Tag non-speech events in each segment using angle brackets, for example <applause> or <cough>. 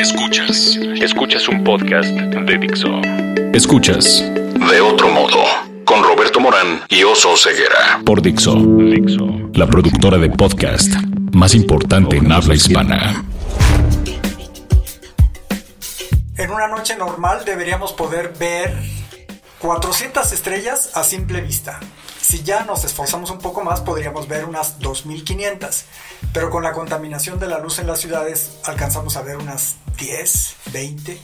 Escuchas. Escuchas un podcast de Dixo. Escuchas. De otro modo. Con Roberto Morán y Oso Ceguera. Por Dixo. Dixo. La productora de podcast más importante en habla hispana. En una noche normal deberíamos poder ver 400 estrellas a simple vista. Si ya nos esforzamos un poco más, podríamos ver unas 2500. Pero con la contaminación de la luz en las ciudades, alcanzamos a ver unas 10, 20.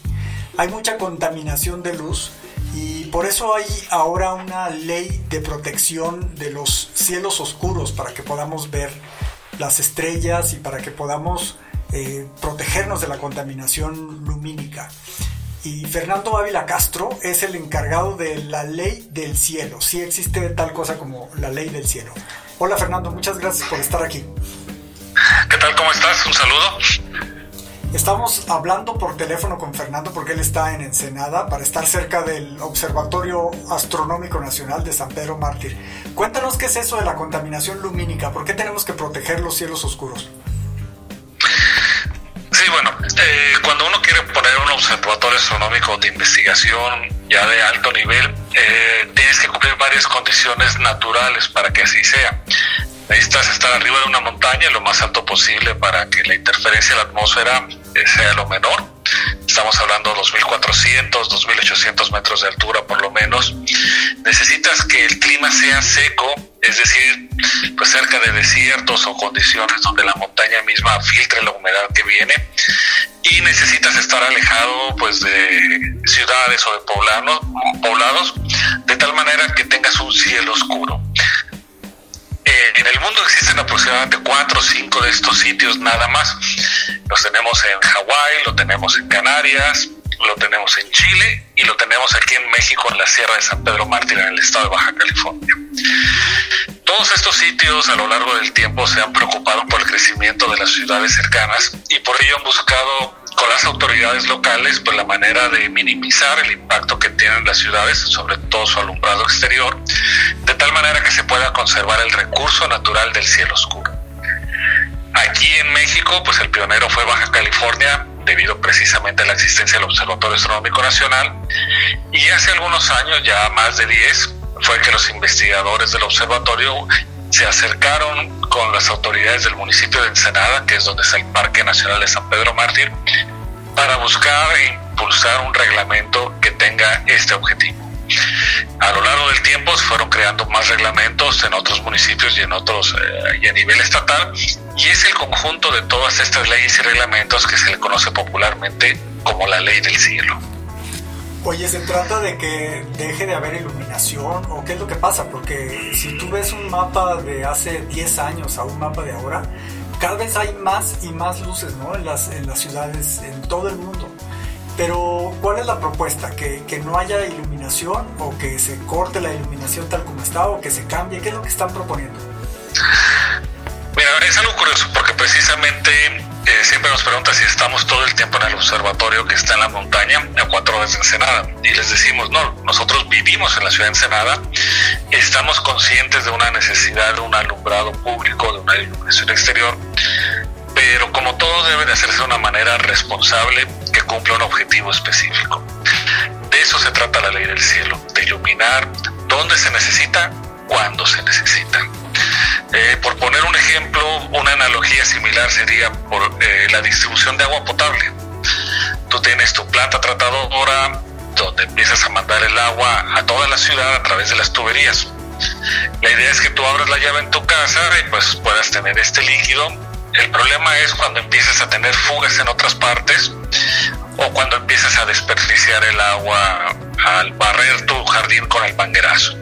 Hay mucha contaminación de luz y por eso hay ahora una ley de protección de los cielos oscuros para que podamos ver las estrellas y para que podamos eh, protegernos de la contaminación lumínica y Fernando Ávila Castro es el encargado de la ley del cielo. Sí existe tal cosa como la ley del cielo. Hola Fernando, muchas gracias por estar aquí. ¿Qué tal? ¿Cómo estás? Un saludo. Estamos hablando por teléfono con Fernando porque él está en Ensenada para estar cerca del Observatorio Astronómico Nacional de San Pedro Mártir. Cuéntanos qué es eso de la contaminación lumínica, por qué tenemos que proteger los cielos oscuros. Eh, cuando uno quiere poner un observatorio astronómico de investigación ya de alto nivel, eh, tienes que cumplir varias condiciones naturales para que así sea. Necesitas estar arriba de una montaña lo más alto posible para que la interferencia de la atmósfera eh, sea lo menor. Estamos hablando de 2.400, 2.800 metros de altura por lo menos. Necesitas que el clima sea seco es decir, pues cerca de desiertos o condiciones donde la montaña misma filtre la humedad que viene y necesitas estar alejado pues de ciudades o de poblados, poblados de tal manera que tengas un cielo oscuro. Eh, en el mundo existen aproximadamente cuatro o cinco de estos sitios nada más. Los tenemos en Hawái, lo tenemos en Canarias, lo tenemos en Chile y lo tenemos aquí en México, en la Sierra de San Pedro Mártir, en el estado de Baja California. Todos estos sitios a lo largo del tiempo se han preocupado por el crecimiento de las ciudades cercanas y por ello han buscado con las autoridades locales pues la manera de minimizar el impacto que tienen las ciudades, sobre todo su alumbrado exterior, de tal manera que se pueda conservar el recurso natural del cielo oscuro. Aquí en México, pues el pionero fue Baja California, debido precisamente a la existencia del Observatorio Astronómico Nacional, y hace algunos años, ya más de 10, fue que los investigadores del observatorio se acercaron con las autoridades del municipio de Ensenada, que es donde está el Parque Nacional de San Pedro Mártir, para buscar e impulsar un reglamento que tenga este objetivo. A lo largo del tiempo se fueron creando más reglamentos en otros municipios y en otros eh, y a nivel estatal y es el conjunto de todas estas leyes y reglamentos que se le conoce popularmente como la ley del cielo. Oye, ¿se trata de que deje de haber iluminación o qué es lo que pasa? Porque si tú ves un mapa de hace 10 años a un mapa de ahora, cada vez hay más y más luces ¿no? en, las, en las ciudades, en todo el mundo. Pero, ¿cuál es la propuesta? ¿Que, ¿Que no haya iluminación o que se corte la iluminación tal como está o que se cambie? ¿Qué es lo que están proponiendo? Porque precisamente eh, siempre nos preguntan si estamos todo el tiempo en el observatorio que está en la montaña a cuatro horas de Ensenada. Y les decimos, no, nosotros vivimos en la ciudad de Ensenada, estamos conscientes de una necesidad de un alumbrado público, de una iluminación exterior, pero como todo debe de hacerse de una manera responsable que cumpla un objetivo específico. De eso se trata la ley del cielo, de iluminar donde se necesita, cuando se necesita. Eh, por poner un ejemplo, una analogía similar sería por eh, la distribución de agua potable. Tú tienes tu planta tratadora donde empiezas a mandar el agua a toda la ciudad a través de las tuberías. La idea es que tú abras la llave en tu casa y pues puedas tener este líquido. El problema es cuando empiezas a tener fugas en otras partes o cuando empiezas a desperdiciar el agua al barrer tu jardín con el manguerazo.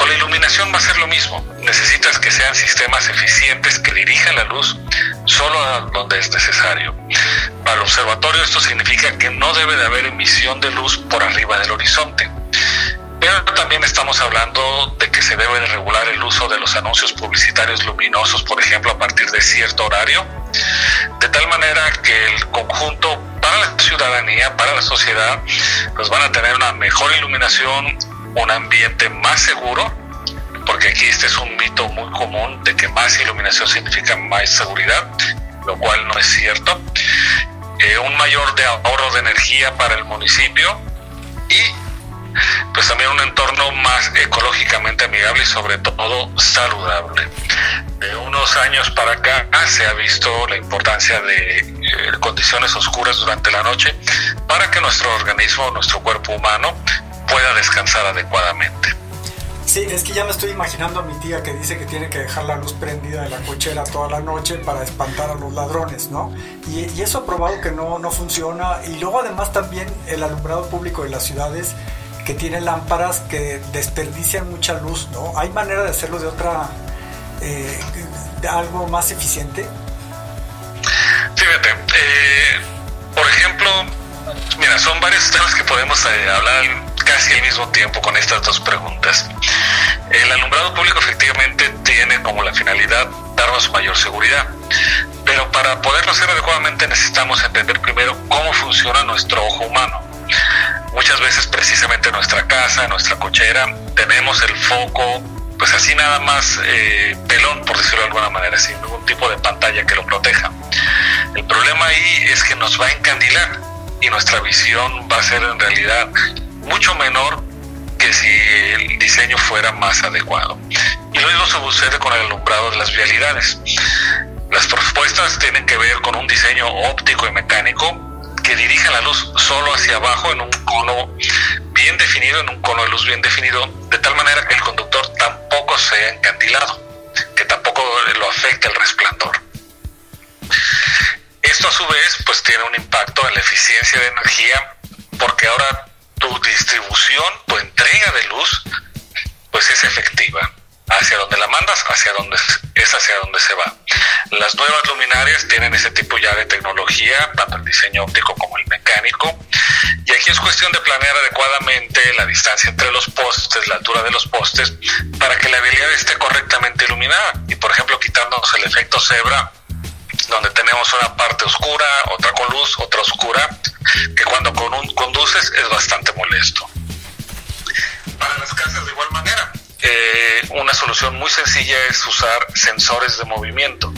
Con la iluminación va a ser lo mismo. Necesitas que sean sistemas eficientes que dirijan la luz solo a donde es necesario. Para el observatorio esto significa que no debe de haber emisión de luz por arriba del horizonte. Pero también estamos hablando de que se debe de regular el uso de los anuncios publicitarios luminosos, por ejemplo, a partir de cierto horario, de tal manera que el conjunto para la ciudadanía, para la sociedad, pues van a tener una mejor iluminación, un ambiente más seguro, porque aquí este es un mito muy común de que más iluminación significa más seguridad, lo cual no es cierto. eh, un mayor ahorro de energía para el municipio y pues también un entorno más ecológicamente amigable y sobre todo saludable. De unos años para acá se ha visto la importancia de eh, condiciones oscuras durante la noche para que nuestro organismo, nuestro cuerpo humano pueda descansar adecuadamente. Sí, es que ya me estoy imaginando a mi tía que dice que tiene que dejar la luz prendida de la cochera toda la noche para espantar a los ladrones, ¿no? Y, eso ha probado que no, no funciona. Y luego además también el alumbrado público de las ciudades que tiene lámparas que desperdician mucha luz, ¿no? ¿Hay manera de hacerlo de otra, eh, de algo más eficiente? Fíjate, eh, por ejemplo, mira, son varios temas que podemos eh, hablar casi al mismo tiempo con estas dos preguntas. El alumbrado público efectivamente tiene como la finalidad darnos mayor seguridad, pero para poderlo hacer adecuadamente necesitamos entender primero cómo funciona nuestro ojo humano. Muchas veces precisamente en nuestra casa, en nuestra cochera, tenemos el foco pues así nada más eh, pelón, por decirlo de alguna manera, sin ningún tipo de pantalla que lo proteja. El problema ahí es que nos va a encandilar y nuestra visión va a ser en realidad mucho menor que si el diseño fuera más adecuado. Y lo mismo sucede con el alumbrado de las vialidades. Las propuestas tienen que ver con un diseño óptico y mecánico que dirija la luz solo hacia abajo en un cono bien definido, en un cono de luz bien definido, de tal manera que el conductor tampoco sea encandilado, que tampoco lo afecte el resplandor. Esto a su vez pues tiene un impacto en la eficiencia de energía porque ahora tu distribución, tu entrega de luz, pues es efectiva. Hacia donde la mandas, hacia donde es hacia donde se va. Las nuevas luminarias tienen ese tipo ya de tecnología, tanto el diseño óptico como el mecánico. Y aquí es cuestión de planear adecuadamente la distancia entre los postes, la altura de los postes, para que la habilidad esté correctamente iluminada. Y por ejemplo, quitándonos el efecto cebra, donde tenemos una parte oscura, otra con luz, otra oscura, que cuando con un, conduces es bastante molesto. Para las casas de igual manera, eh, una solución muy sencilla es usar sensores de movimiento.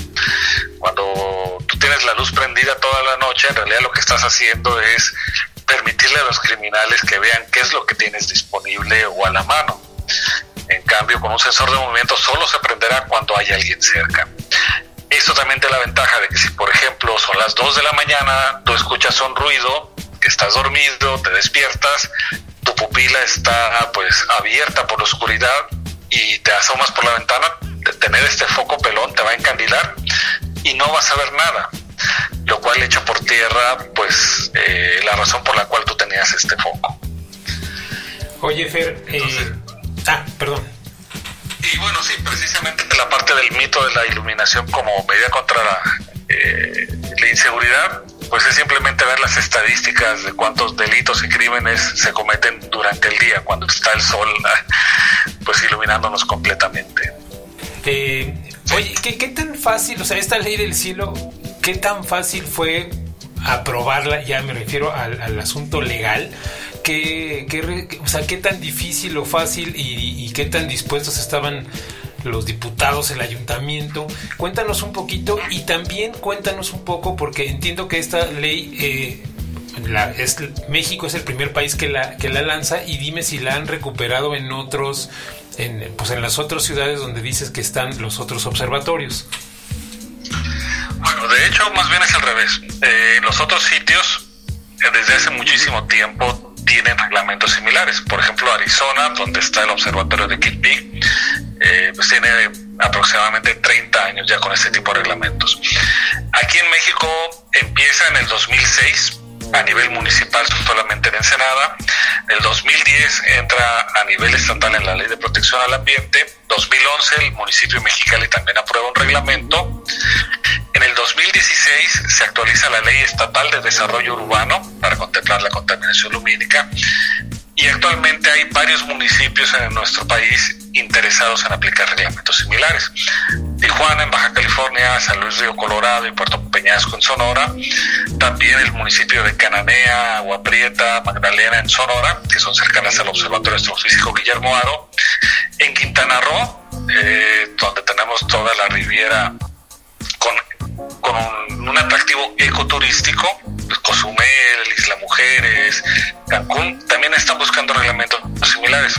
Cuando tú tienes la luz prendida toda la noche, en realidad lo que estás haciendo es permitirle a los criminales que vean qué es lo que tienes disponible o a la mano. En cambio, con un sensor de movimiento solo se prenderá cuando hay alguien cerca. Esto también te da la ventaja de que si, por ejemplo, son las 2 de la mañana, tú escuchas un ruido, que estás dormido, te despiertas, tu pupila está pues abierta por la oscuridad y te asomas por la ventana, tener este foco pelón te va a encandilar y no vas a ver nada, lo cual echa por tierra pues eh, la razón por la cual tú tenías este foco. Oye Fer, eh, ah, perdón. Y bueno, sí, precisamente la parte del mito de la iluminación como medida contra la, eh, la inseguridad, pues es simplemente ver las estadísticas de cuántos delitos y crímenes se cometen durante el día, cuando está el sol <laughs> pues iluminándonos completamente. Eh, oye, ¿qué, tan fácil, o sea, esta ley del cielo, qué tan fácil fue aprobarla, ya me refiero al, al asunto legal, ¿Qué, o sea, qué tan difícil o fácil y, qué tan dispuestos estaban los diputados, el ayuntamiento. Cuéntanos un poquito y también cuéntanos un poco, porque entiendo que esta ley, eh, es, México es el primer país que la, que la lanza y dime si la han recuperado en otros, en, pues en las otras ciudades donde dices que están los otros observatorios. Bueno, de hecho, más bien es al revés. Eh, los otros sitios, eh, desde hace muchísimo tiempo, tienen reglamentos similares. Por ejemplo, Arizona, donde está el observatorio de Kitt Peak, eh, pues tiene aproximadamente 30 años ya con este tipo de reglamentos. Aquí en México empieza en el 2006 a nivel municipal solamente en Ensenada. El 2010 entra a nivel estatal en la Ley de Protección al Ambiente. 2011 el municipio de Mexicali también aprueba un reglamento. En el 2016 se actualiza la Ley Estatal de Desarrollo Urbano para contemplar la contaminación lumínica y actualmente hay varios municipios en nuestro país interesados en aplicar reglamentos similares. Tijuana en Baja California, San Luis Río Colorado y Puerto Peñasco en Sonora. También el municipio de Cananea, Agua Prieta, Magdalena en Sonora, que son cercanas al Observatorio Astrofísico Guillermo Aro. En Quintana Roo, eh, donde tenemos toda la riviera con, con un, un atractivo ecoturístico pues, Cozumel, Isla Mujeres, Cancún, también están buscando reglamentos similares.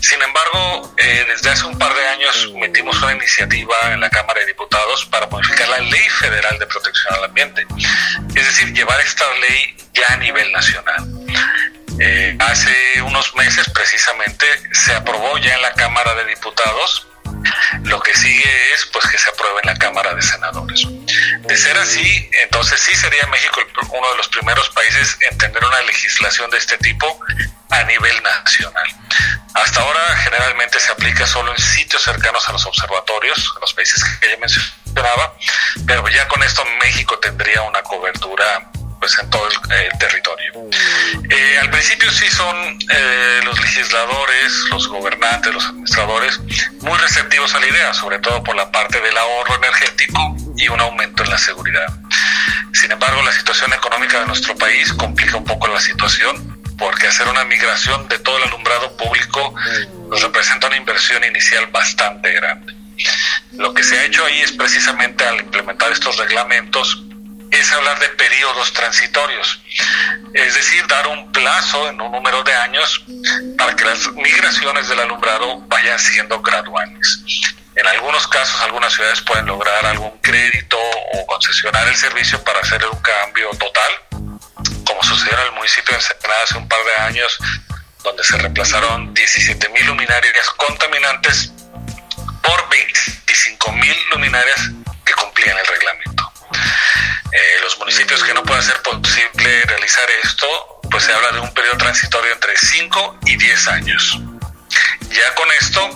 Sin embargo, eh, desde hace un par de años metimos una iniciativa en la Cámara de Diputados para modificar la Ley Federal de Protección al Ambiente, es decir, llevar esta ley ya a nivel nacional. Eh, hace unos meses precisamente se aprobó ya en la Cámara de Diputados lo que sigue es pues que se apruebe en la Cámara de Senadores. De ser así, entonces sí sería México uno de los primeros países en tener una legislación de este tipo a nivel nacional. Hasta ahora generalmente se aplica solo en sitios cercanos a los observatorios, en los países que ya mencionaba, pero ya con esto México tendría una cobertura pues en todo el territorio. Eh, al principio sí son eh, los legisladores, los gobernantes, los administradores muy receptivos a la idea, sobre todo por la parte del ahorro energético y un aumento en la seguridad. Sin embargo, la situación económica de nuestro país complica un poco la situación porque hacer una migración de todo el alumbrado público nos representa una inversión inicial bastante grande. Lo que se ha hecho ahí es precisamente al implementar estos reglamentos es hablar de periodos transitorios, es decir, dar un plazo en un número de años para que las migraciones del alumbrado vayan siendo graduales. En algunos casos, algunas ciudades pueden lograr algún crédito o concesionar el servicio para hacer un cambio total, como sucedió en el municipio de Ensenada hace un par de años, donde se reemplazaron 17.000 luminarias contaminantes por 25.000 luminarias que cumplían el reglamento. Los municipios que no pueda ser posible realizar esto, pues se habla de un periodo transitorio entre 5 y 10 años. Ya con esto,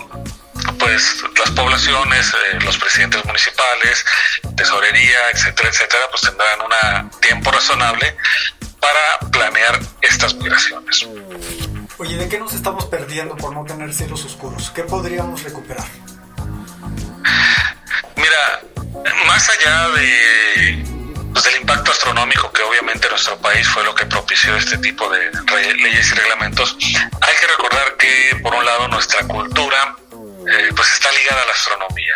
pues las poblaciones, eh, los presidentes municipales, tesorería, etcétera, etcétera, pues tendrán un tiempo razonable para planear estas migraciones. Oye, ¿de qué nos estamos perdiendo por no tener cielos oscuros? ¿Qué podríamos recuperar? Mira, más allá de pues del impacto astronómico que obviamente nuestro país fue lo que propició este tipo de leyes y reglamentos, hay que recordar que por un lado nuestra cultura eh, pues está ligada a la astronomía.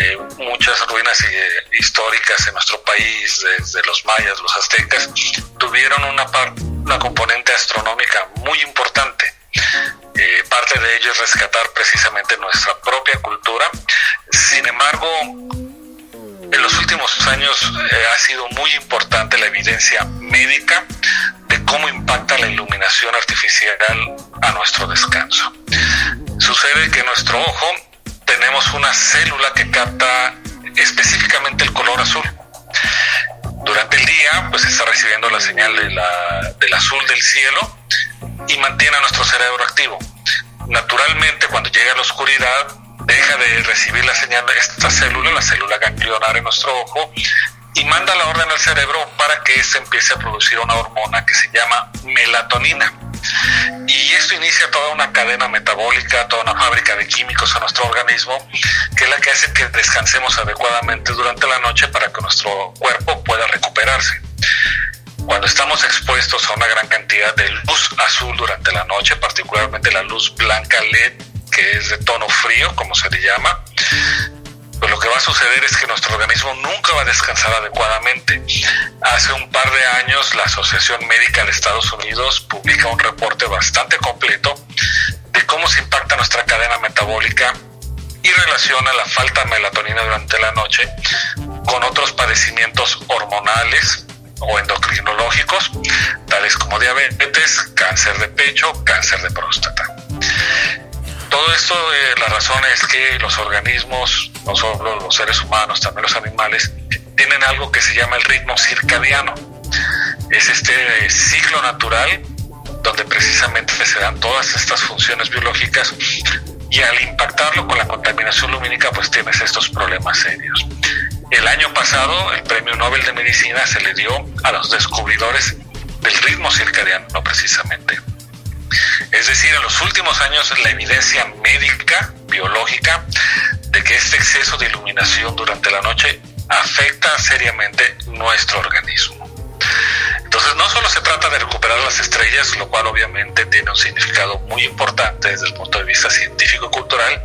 Eh, muchas ruinas eh, históricas en nuestro país, desde los mayas, los aztecas, tuvieron una, una componente astronómica muy importante. parte de ello es rescatar precisamente nuestra propia cultura. Sin embargo, en los últimos años eh, ha sido muy importante la evidencia médica de cómo impacta la iluminación artificial a nuestro descanso. Sucede que en nuestro ojo tenemos una célula que capta específicamente el color azul. Durante el día, pues está recibiendo la señal de la, del azul del cielo y mantiene a nuestro cerebro activo. Naturalmente, cuando llega la oscuridad, deja de recibir la señal de esta célula, la célula ganglionar en nuestro ojo, y manda la orden al cerebro para que se empiece a producir una hormona que se llama melatonina. Y esto inicia toda una cadena metabólica, toda una fábrica de químicos en nuestro organismo, que es la que hace que descansemos adecuadamente durante la noche para que nuestro cuerpo pueda recuperarse. Cuando estamos expuestos a una gran cantidad de luz azul durante la noche, particularmente la luz blanca LED, que es de tono frío, como se le llama, pues lo que va a suceder es que nuestro organismo nunca va a descansar adecuadamente. Hace un par de años la Asociación Médica de Estados Unidos publica un reporte bastante completo de cómo se impacta nuestra cadena metabólica y relaciona la falta de melatonina durante la noche con otros padecimientos hormonales o endocrinológicos, tales como diabetes, cáncer de pecho, cáncer de próstata. Todo esto, eh, la razón es que los organismos, no solo los seres humanos, también los animales, tienen algo que se llama el ritmo circadiano. Es este ciclo natural donde precisamente se dan todas estas funciones biológicas y al impactarlo con la contaminación lumínica pues tienes estos problemas serios. El año pasado el Premio Nobel de Medicina se le dio a los descubridores del ritmo circadiano precisamente. Es decir, en los últimos años la evidencia médica, biológica, de que este exceso de iluminación durante la noche afecta seriamente nuestro organismo. Entonces no solo se trata de recuperar las estrellas, lo cual obviamente tiene un significado muy importante desde el punto de vista científico y cultural,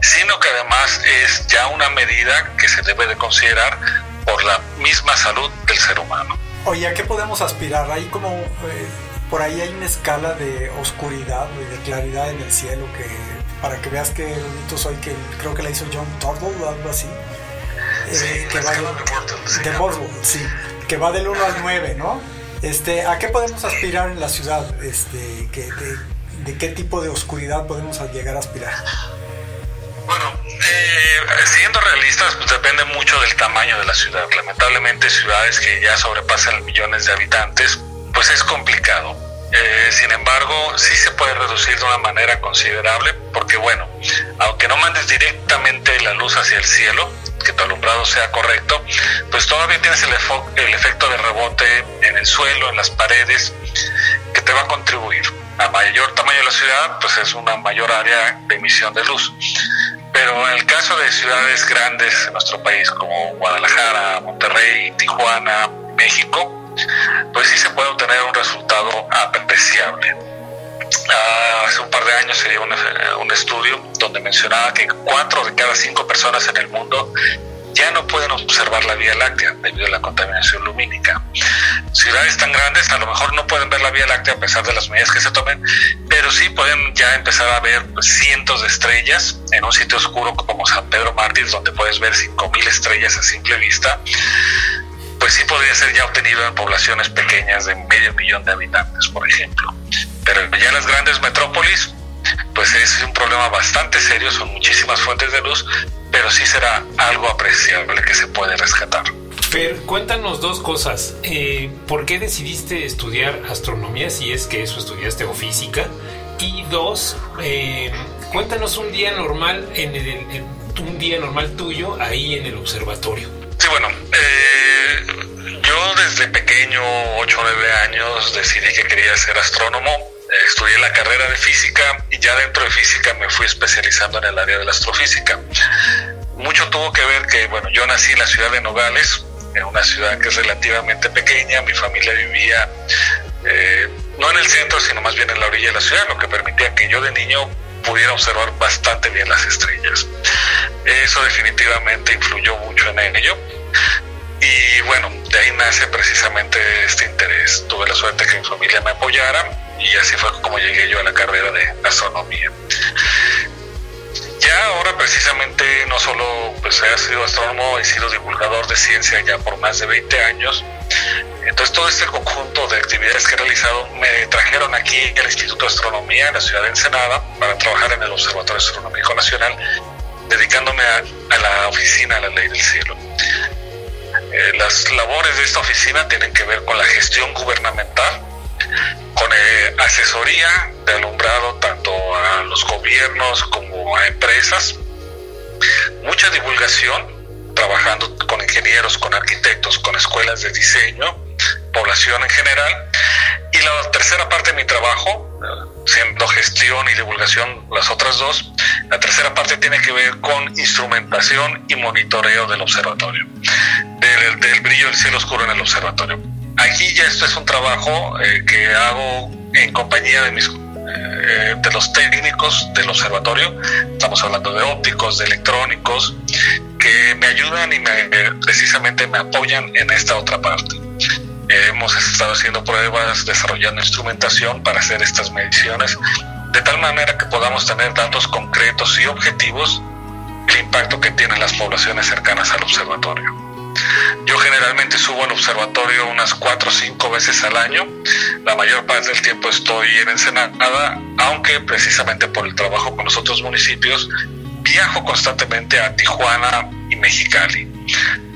sino que además es ya una medida que se debe de considerar por la misma salud del ser humano. Oye, ¿a qué podemos aspirar? Hay como, eh, por ahí hay una escala de oscuridad y de claridad en el cielo que, para que veas que bonito soy, que creo que la hizo John Turnbull o algo así. Eh, que va de, sí, que va del 1 al 9, ¿no? Este, ¿A qué podemos aspirar en la ciudad? Este, que, de, qué tipo de oscuridad podemos llegar a aspirar? Bueno, eh, siendo realistas, pues depende mucho del tamaño de la ciudad. Lamentablemente, ciudades que ya sobrepasan millones de habitantes, pues es complicado. Eh, sin embargo, sí se puede reducir de una manera considerable porque, bueno, aunque no mandes directamente la luz hacia el cielo, que tu alumbrado sea correcto, pues todavía tienes el, el efecto de rebote en el suelo, en las paredes, que te va a contribuir. A mayor tamaño de la ciudad, pues es una mayor área de emisión de luz. Pero en el caso de ciudades grandes en nuestro país, como Guadalajara, Monterrey, Tijuana, México, pues sí se puede obtener un resultado apreciable. Ah, hace un par de años se dio un, estudio donde mencionaba que cuatro de cada cinco personas en el mundo ya no pueden observar la Vía Láctea debido a la contaminación lumínica. Ciudades tan grandes a lo mejor no pueden ver la Vía Láctea a pesar de las medidas que se tomen, pero sí pueden ya empezar a ver cientos de estrellas en un sitio oscuro como San Pedro Mártir, donde puedes ver 5.000 estrellas a simple vista. Pues sí podría ser ya obtenido en poblaciones pequeñas de medio millón de habitantes, por ejemplo. Pero ya en las grandes metrópolis, pues es un problema bastante serio, son muchísimas fuentes de luz, pero sí será algo apreciable que se puede rescatar. Fer, cuéntanos dos cosas. Eh, ¿Por qué decidiste estudiar astronomía si es que eso estudiaste o física? Y dos, eh, cuéntanos un día normal en, un día normal tuyo ahí en el observatorio. Sí, bueno, eh, pequeño, 8 o 9 años, decidí que quería ser astrónomo estudié la carrera de física y ya dentro de física me fui especializando en el área de la astrofísica. Mucho tuvo que ver que, bueno, yo nací en la ciudad de Nogales, en una ciudad que es relativamente pequeña, mi familia vivía eh, no en el centro, sino más bien en la orilla de la ciudad, lo que permitía que yo de niño pudiera observar bastante bien las estrellas. Eso definitivamente influyó mucho en ello. Y bueno, de ahí nace precisamente este interés. Tuve la suerte que mi familia me apoyara y así fue como llegué yo a la carrera de astronomía. Ya ahora precisamente no solo pues, he sido astrónomo, he sido divulgador de ciencia ya por más de 20 años. Entonces todo este conjunto de actividades que he realizado me trajeron aquí al Instituto de Astronomía en la ciudad de Ensenada para trabajar en el Observatorio Astronómico Nacional, dedicándome a, la oficina de la ley del cielo. Eh, las labores de esta oficina tienen que ver con la gestión gubernamental, con eh, asesoría de alumbrado tanto a los gobiernos como a empresas, mucha divulgación, trabajando con ingenieros, con arquitectos, con escuelas de diseño, población en general. Y la tercera parte de mi trabajo, siendo gestión y divulgación las otras dos, la tercera parte tiene que ver con instrumentación y monitoreo del observatorio, del, del brillo del cielo oscuro en el observatorio. Aquí ya esto es un trabajo eh, que hago en compañía de mis eh, de los técnicos del observatorio, estamos hablando de ópticos, de electrónicos, que me ayudan y me, precisamente me apoyan en esta otra parte. hemos estado haciendo pruebas, desarrollando instrumentación para hacer estas mediciones, de tal manera que podamos tener datos concretos y objetivos del impacto que tienen las poblaciones cercanas al observatorio. Yo generalmente subo al observatorio unas cuatro o cinco veces al año. La mayor parte del tiempo estoy en Ensenada, aunque precisamente por el trabajo con los otros municipios viajo constantemente a Tijuana y Mexicali.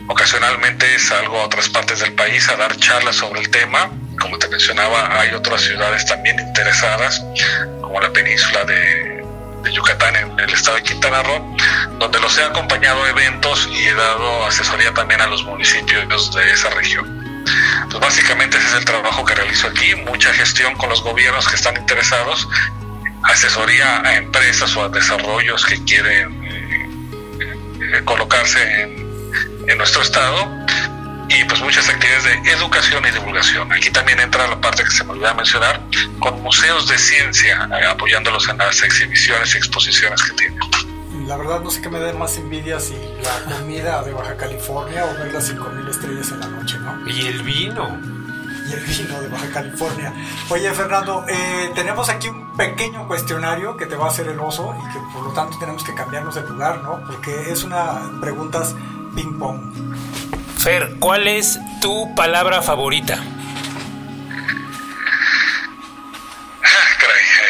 Ocasionalmente salgo a otras partes del país a dar charlas sobre el tema. Como te mencionaba, hay otras ciudades también interesadas, como la península de de Yucatán en el estado de Quintana Roo, donde los he acompañado a eventos y he dado asesoría también a los municipios de esa región. Entonces, básicamente ese es el trabajo que realizo aquí, mucha gestión con los gobiernos que están interesados, asesoría a empresas o a desarrollos que quieren eh, eh, colocarse en, en nuestro estado y pues muchas actividades de educación y divulgación. Aquí también entra la parte que se me olvidaba mencionar, con museos de ciencia, eh, apoyándolos en las exhibiciones y exposiciones que tienen. La verdad no sé qué me da más envidia si la comida de Baja California o ver las 5.000 estrellas en la noche, ¿no? Y el vino. y el vino de Baja California. Oye, Fernando, eh, tenemos aquí un pequeño cuestionario que te va a hacer el oso y que por lo tanto tenemos que cambiarnos de lugar, ¿no? Porque es una preguntas ping-pong. Fer, ¿cuál es tu palabra favorita?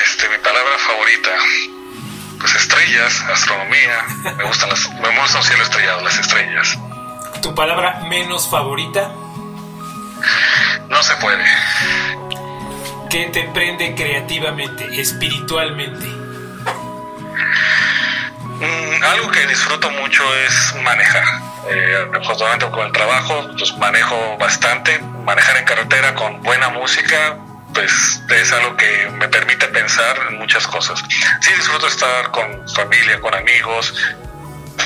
este, mi palabra favorita. Pues estrellas, astronomía. Me gustan las, me gustan un cielo estrellado, las estrellas. ¿Tu palabra menos favorita? No se puede. ¿Qué te prende creativamente, espiritualmente? Mm, algo que disfruto mucho es manejar. Eh, justamente con el trabajo, pues manejo bastante. Manejar en carretera con buena música, pues es algo que me permite pensar en muchas cosas. Sí disfruto estar con familia, con amigos,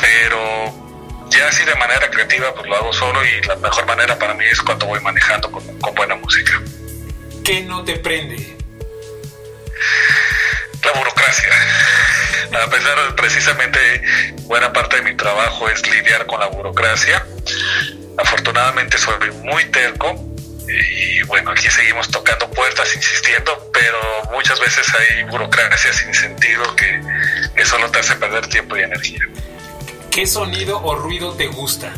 pero ya así de manera creativa pues lo hago solo y la mejor manera para mí es cuando voy manejando con, buena música. ¿Qué no te prende? La burocracia. A pesar de precisamente buena parte de mi trabajo es lidiar con la burocracia. Afortunadamente soy muy terco y bueno, aquí seguimos tocando puertas, insistiendo, pero muchas veces hay burocracia sin sentido que, que solo te hace perder tiempo y energía. ¿Qué sonido o ruido te gusta?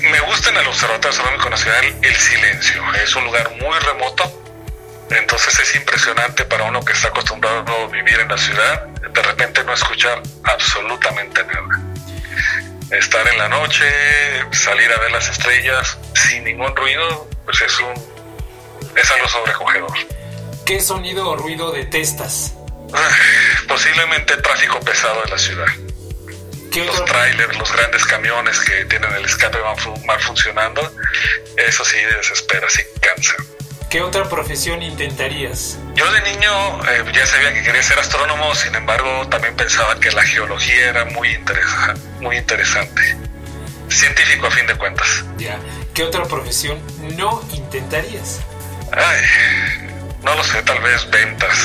Me gusta en el Observatorio Astronómico Nacional el silencio. Es un lugar muy remoto, entonces es impresionante para uno que está acostumbrado a vivir en la ciudad, de repente no escuchar absolutamente nada. Estar en la noche, salir a ver las estrellas sin ningún ruido, pues es un es algo sobrecogedor. ¿Qué sonido o ruido detestas? Posiblemente tráfico pesado en la ciudad los trailers, los grandes camiones que tienen el escape mal funcionando, eso sí desespera, sí cansa. ¿Qué otra profesión intentarías? Yo de niño eh, ya sabía que quería ser astrónomo, sin embargo también pensaba que la geología era muy, interesa muy interesante. Científico a fin de cuentas. Ya. ¿Qué otra profesión no intentarías? Ay, no lo sé, tal vez ventas.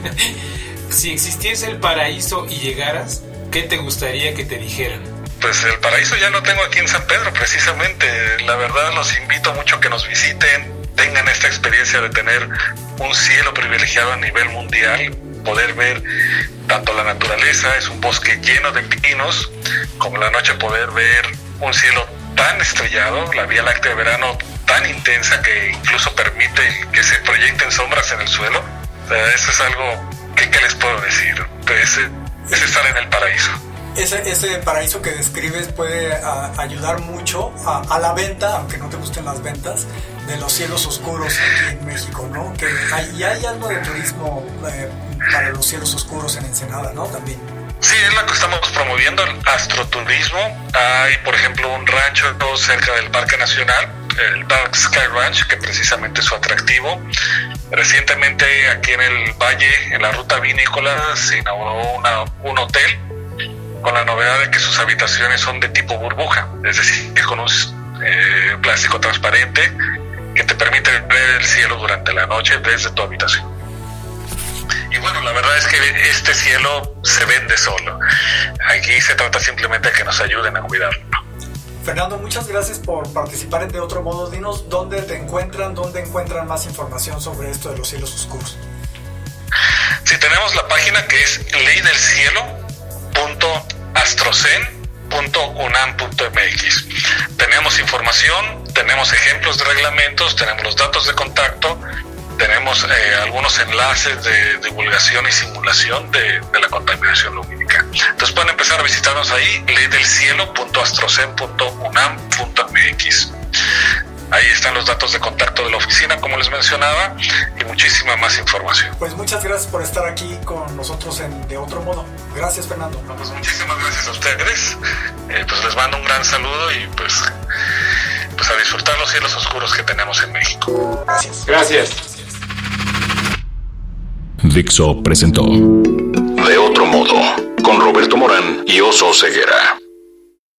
<laughs> si existiese el paraíso y llegaras, ¿qué te gustaría que te dijeran? Pues el paraíso ya lo tengo aquí en San Pedro, precisamente. La verdad los invito mucho a que nos visiten, tengan esta experiencia de tener un cielo privilegiado a nivel mundial, poder ver tanto la naturaleza, es un bosque lleno de pinos, como la noche poder ver un cielo tan estrellado, la Vía Láctea de verano tan intensa que incluso permite que se proyecten sombras en el suelo. eso es algo que, ¿qué les puedo decir? Pues, es estar en el paraíso. Ese, ese paraíso que describes puede ayudar mucho a, la venta, aunque no te gusten las ventas, de los cielos oscuros aquí en México, ¿no? Que hay, y hay algo de turismo eh, para los cielos oscuros en Ensenada, ¿no? También. Sí, es la que estamos promoviendo, el astroturismo. Hay, por ejemplo, un rancho cerca del Parque Nacional, el Dark Sky Ranch, que precisamente es su atractivo. Recientemente aquí en el valle, en la ruta vinícola, se inauguró un hotel con la novedad de que sus habitaciones son de tipo burbuja, es decir, con un eh, plástico transparente que te permite ver el cielo durante la noche desde tu habitación. Y bueno, la verdad es que este cielo se vende solo. Aquí se trata simplemente de que nos ayuden a cuidarlo. Fernando, muchas gracias por participar en De Otro Modo. Dinos dónde te encuentran, dónde encuentran más información sobre esto de los cielos oscuros. Sí, tenemos la página que es leydelcielo.astrocen.unam.mx. Tenemos información, tenemos ejemplos de reglamentos, tenemos los datos de contacto tenemos eh, algunos enlaces de divulgación y simulación de, la contaminación lumínica. Entonces pueden empezar a visitarnos ahí, leydelcielo.astrocen.unam.mx. Ahí están los datos de contacto de la oficina, como les mencionaba, y muchísima más información. Pues muchas gracias por estar aquí con nosotros en De Otro Modo. Gracias, Fernando. Pues muchísimas gracias a ustedes. Eh, pues les mando un gran saludo y pues, pues a disfrutar los cielos oscuros que tenemos en México. Gracias. Gracias. Dixo presentó De otro modo, con Roberto Morán y Oso Ceguera.